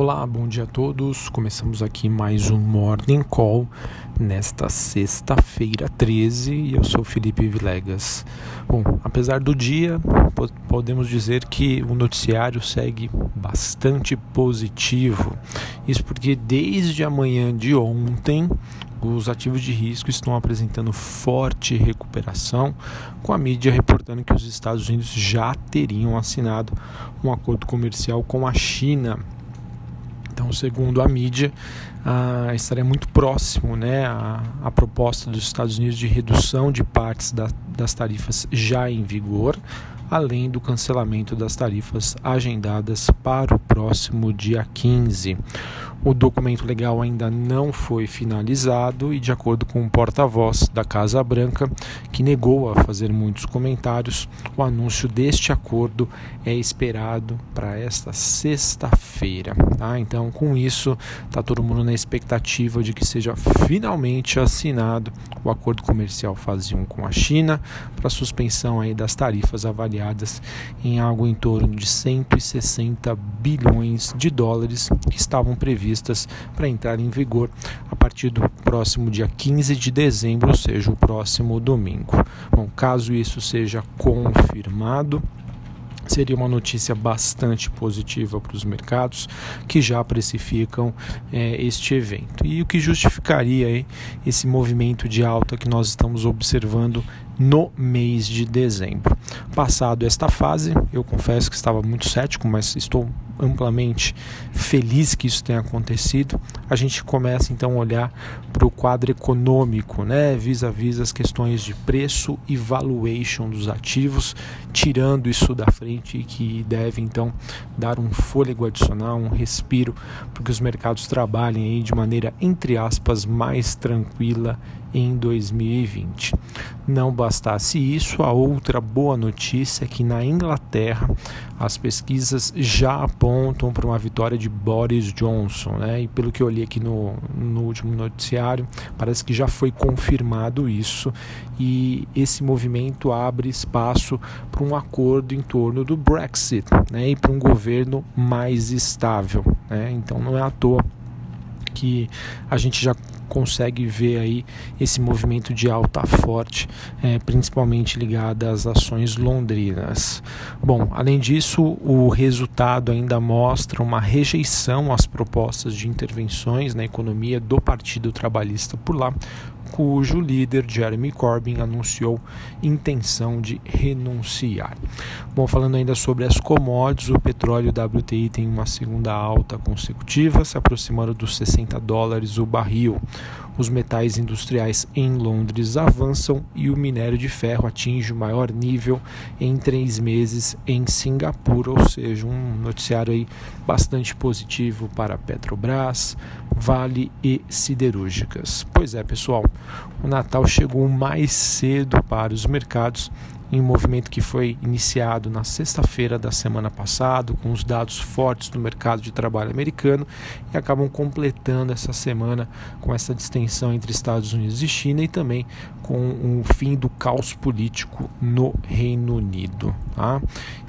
Olá, bom dia a todos. Começamos aqui mais um Morning Call nesta sexta-feira 13 e eu sou Felipe Vilegas. Bom, apesar do dia, podemos dizer que o noticiário segue bastante positivo. Isso porque desde a manhã de ontem os ativos de risco estão apresentando forte recuperação, com a mídia reportando que os Estados Unidos já teriam assinado um acordo comercial com a China então, segundo a mídia, ah, estaria muito próximo né, a, a, proposta dos Estados Unidos de redução de partes da, das tarifas já em vigor, além do cancelamento das tarifas agendadas para o próximo dia 15. O documento legal ainda não foi finalizado e, de acordo com o porta-voz da Casa Branca, que negou a fazer muitos comentários, o anúncio deste acordo é esperado para esta sexta-feira. Tá? Então, com isso, está todo mundo na expectativa de que seja finalmente assinado o acordo comercial fase 1 com a China para suspensão aí das tarifas avaliadas em algo em torno de 160 bilhões de dólares que estavam previstas para entrar em vigor a partir do próximo dia 15 de dezembro, ou seja, o próximo domingo. Bom, caso isso seja confirmado, seria uma notícia bastante positiva para os mercados que já precificam é, este evento. E o que justificaria esse movimento de alta que nós estamos observando no mês de dezembro. Passado esta fase, eu confesso que estava muito cético, mas estou amplamente feliz que isso tenha acontecido. A gente começa então a olhar para o quadro econômico, né, vis-a-vis as questões de preço e valuation dos ativos, tirando isso da frente que deve então dar um fôlego adicional, um respiro para que os mercados trabalhem aí de maneira entre aspas mais tranquila em 2020. Não bastasse isso, a outra boa notícia é que na Inglaterra as pesquisas já apontam para uma vitória de Boris Johnson, né? E pelo que eu olhei aqui no, no último noticiário, parece que já foi confirmado isso e esse movimento abre espaço para um acordo em torno do Brexit, né? E para um governo mais estável, né? Então não é à toa que a gente já consegue ver aí esse movimento de alta forte, é, principalmente ligado às ações londrinas. Bom, além disso, o resultado ainda mostra uma rejeição às propostas de intervenções na economia do Partido Trabalhista por lá, cujo líder Jeremy Corbyn anunciou intenção de renunciar. Bom, falando ainda sobre as commodities, o petróleo WTI tem uma segunda alta consecutiva, se aproximando dos 60 dólares o barril. Os metais industriais em Londres avançam e o minério de ferro atinge o maior nível em três meses em Singapura, ou seja, um noticiário aí bastante positivo para Petrobras, Vale e siderúrgicas. Pois é, pessoal, o Natal chegou mais cedo para os mercados em um movimento que foi iniciado na sexta-feira da semana passada, com os dados fortes do mercado de trabalho americano, e acabam completando essa semana com essa distensão entre Estados Unidos e China e também com o fim do caos político no Reino Unido. Tá?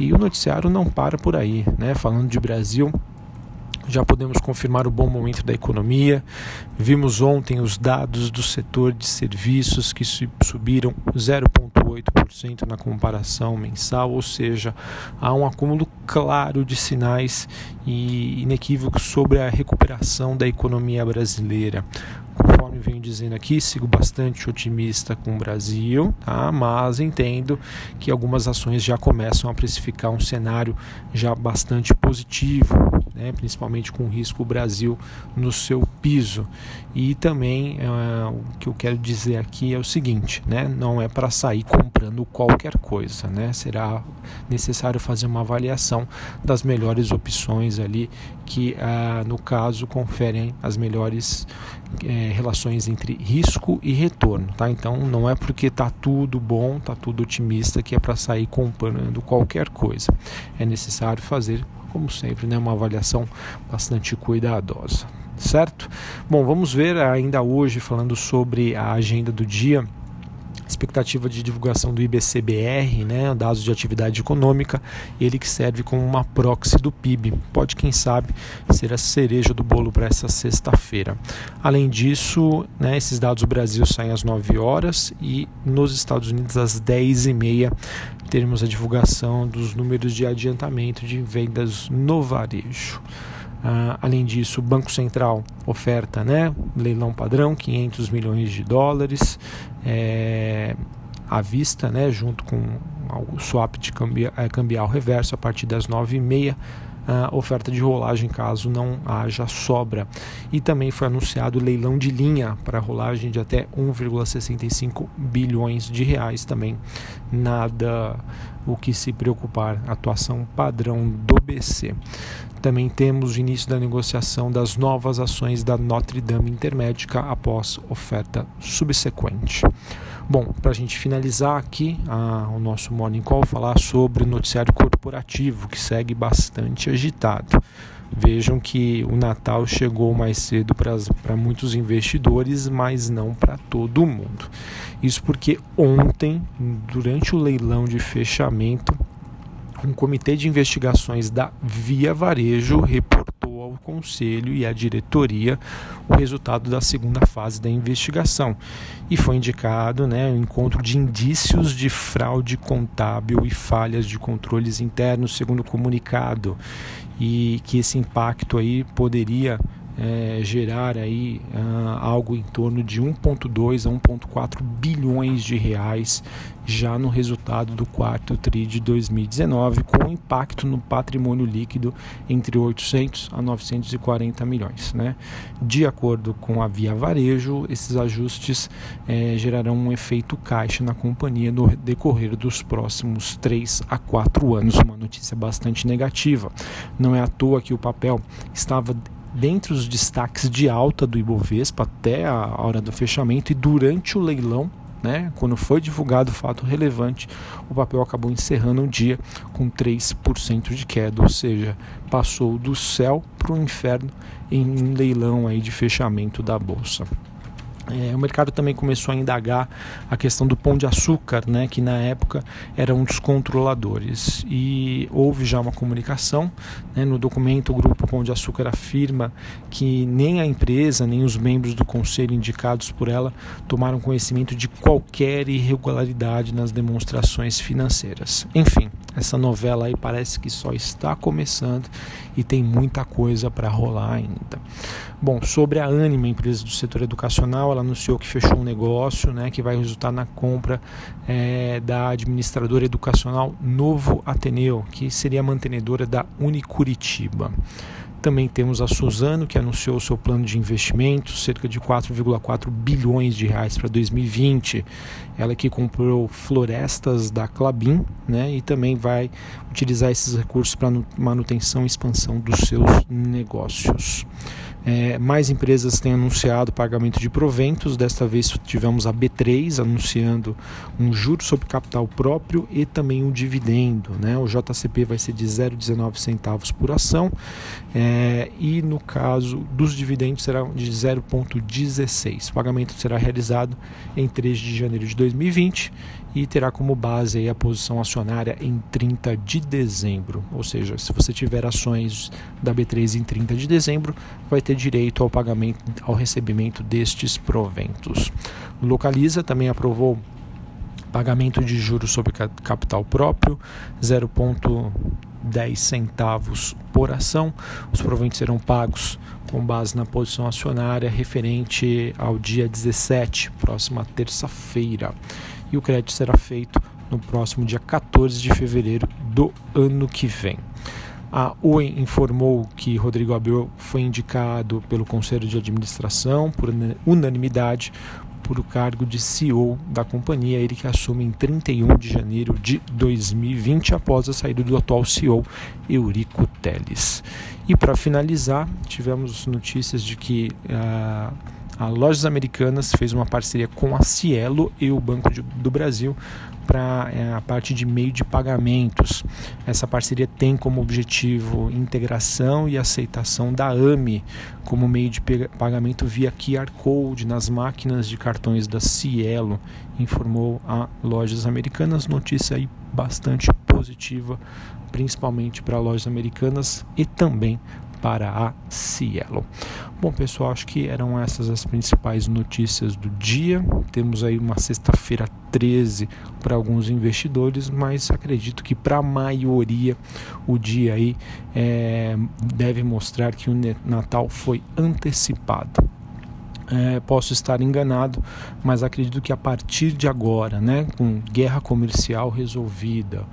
E o noticiário não para por aí, né? Falando de Brasil. Já podemos confirmar o bom momento da economia. Vimos ontem os dados do setor de serviços que subiram 0,8% na comparação mensal, ou seja, há um acúmulo claro de sinais e inequívocos sobre a recuperação da economia brasileira conforme venho dizendo aqui, sigo bastante otimista com o Brasil, tá? mas entendo que algumas ações já começam a precificar um cenário já bastante positivo, né? principalmente com o risco Brasil no seu piso. E também uh, o que eu quero dizer aqui é o seguinte: né? não é para sair comprando qualquer coisa, né? será necessário fazer uma avaliação das melhores opções ali que, uh, no caso, conferem as melhores é, relações entre risco e retorno, tá? Então não é porque tá tudo bom, tá tudo otimista que é para sair comprando qualquer coisa. É necessário fazer, como sempre, né, uma avaliação bastante cuidadosa, certo? Bom, vamos ver ainda hoje falando sobre a agenda do dia expectativa de divulgação do IBCBR, né, dados de atividade econômica, ele que serve como uma proxy do PIB. Pode, quem sabe, ser a cereja do bolo para essa sexta-feira. Além disso, né, esses dados do Brasil saem às 9 horas e nos Estados Unidos às 10 e meia teremos a divulgação dos números de adiantamento de vendas no varejo. Uh, além disso, o Banco Central oferta né, leilão padrão, 500 milhões de dólares é, à vista, né, junto com o swap de cambial, cambial reverso a partir das 9h30 uh, oferta de rolagem caso não haja sobra. E também foi anunciado leilão de linha para rolagem de até 1,65 bilhões de reais também. Nada o que se preocupar, atuação padrão do BC. Também temos o início da negociação das novas ações da Notre Dame Intermédica após oferta subsequente. Bom, para a gente finalizar aqui a, o nosso Morning Call, falar sobre o noticiário corporativo, que segue bastante agitado. Vejam que o Natal chegou mais cedo para muitos investidores, mas não para todo mundo. Isso porque ontem, durante o leilão de fechamento, um comitê de investigações da Via Varejo reportou conselho e à diretoria o resultado da segunda fase da investigação. E foi indicado né, o encontro de indícios de fraude contábil e falhas de controles internos, segundo o comunicado, e que esse impacto aí poderia é, gerar aí uh, algo em torno de 1,2 a 1,4 bilhões de reais já no resultado do quarto TRI de 2019, com impacto no patrimônio líquido entre 800 a 940 milhões. Né? De acordo com a Via Varejo, esses ajustes é, gerarão um efeito caixa na companhia no decorrer dos próximos 3 a 4 anos. Uma notícia bastante negativa. Não é à toa que o papel estava dentre os destaques de alta do Ibovespa até a hora do fechamento e durante o leilão, né, quando foi divulgado o fato relevante, o papel acabou encerrando o dia com 3% de queda, ou seja, passou do céu para o inferno em um leilão aí de fechamento da bolsa. É, o mercado também começou a indagar a questão do pão de açúcar, né, que na época era um dos controladores. E houve já uma comunicação. Né, no documento, o Grupo Pão de Açúcar afirma que nem a empresa, nem os membros do conselho indicados por ela tomaram conhecimento de qualquer irregularidade nas demonstrações financeiras. Enfim, essa novela aí parece que só está começando e tem muita coisa para rolar ainda. Bom, sobre a Anima, empresa do setor educacional, ela anunciou que fechou um negócio né, que vai resultar na compra é, da administradora educacional Novo Ateneu, que seria a mantenedora da Unicuritiba. Também temos a Suzano, que anunciou seu plano de investimentos, cerca de 4,4 bilhões de reais para 2020. Ela que comprou florestas da Clabin né, e também vai utilizar esses recursos para manutenção e expansão dos seus negócios. É, mais empresas têm anunciado pagamento de proventos. Desta vez tivemos a B3 anunciando um juro sobre capital próprio e também um dividendo. Né? O JCP vai ser de 0,19 centavos por ação é, e no caso dos dividendos será de 0,16. O pagamento será realizado em 3 de janeiro de 2020 e terá como base a posição acionária em 30 de dezembro. Ou seja, se você tiver ações da B3 em 30 de dezembro, vai ter direito ao pagamento, ao recebimento destes proventos. Localiza também aprovou pagamento de juros sobre capital próprio, 0,10 centavos por ação. Os proventos serão pagos com base na posição acionária referente ao dia 17, próxima terça-feira e o crédito será feito no próximo dia 14 de fevereiro do ano que vem. A Oi informou que Rodrigo Abreu foi indicado pelo Conselho de Administração por unanimidade por o cargo de CEO da companhia, ele que assume em 31 de janeiro de 2020 após a saída do atual CEO Eurico Teles. E para finalizar, tivemos notícias de que uh, a Lojas Americanas fez uma parceria com a Cielo e o Banco de, do Brasil para é, a parte de meio de pagamentos. Essa parceria tem como objetivo integração e aceitação da AMI como meio de pagamento via QR Code nas máquinas de cartões da Cielo, informou a Lojas Americanas. Notícia aí bastante positiva, principalmente para lojas americanas e também para a Cielo. Bom, pessoal, acho que eram essas as principais notícias do dia. Temos aí uma sexta-feira 13 para alguns investidores, mas acredito que para a maioria o dia aí é, deve mostrar que o Natal foi antecipado. É, posso estar enganado, mas acredito que a partir de agora, né, com guerra comercial resolvida,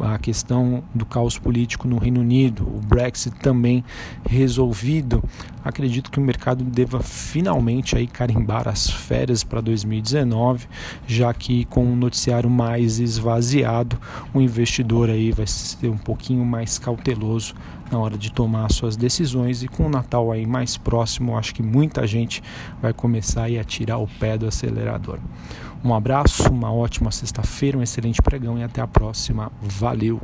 a questão do caos político no Reino Unido, o Brexit também resolvido, acredito que o mercado deva finalmente aí carimbar as férias para 2019, já que com o noticiário mais esvaziado, o investidor aí vai ser um pouquinho mais cauteloso na hora de tomar suas decisões e com o Natal aí mais próximo, acho que muita gente vai começar a tirar o pé do acelerador. Um abraço, uma ótima sexta-feira, um excelente pregão e até a próxima. Valeu!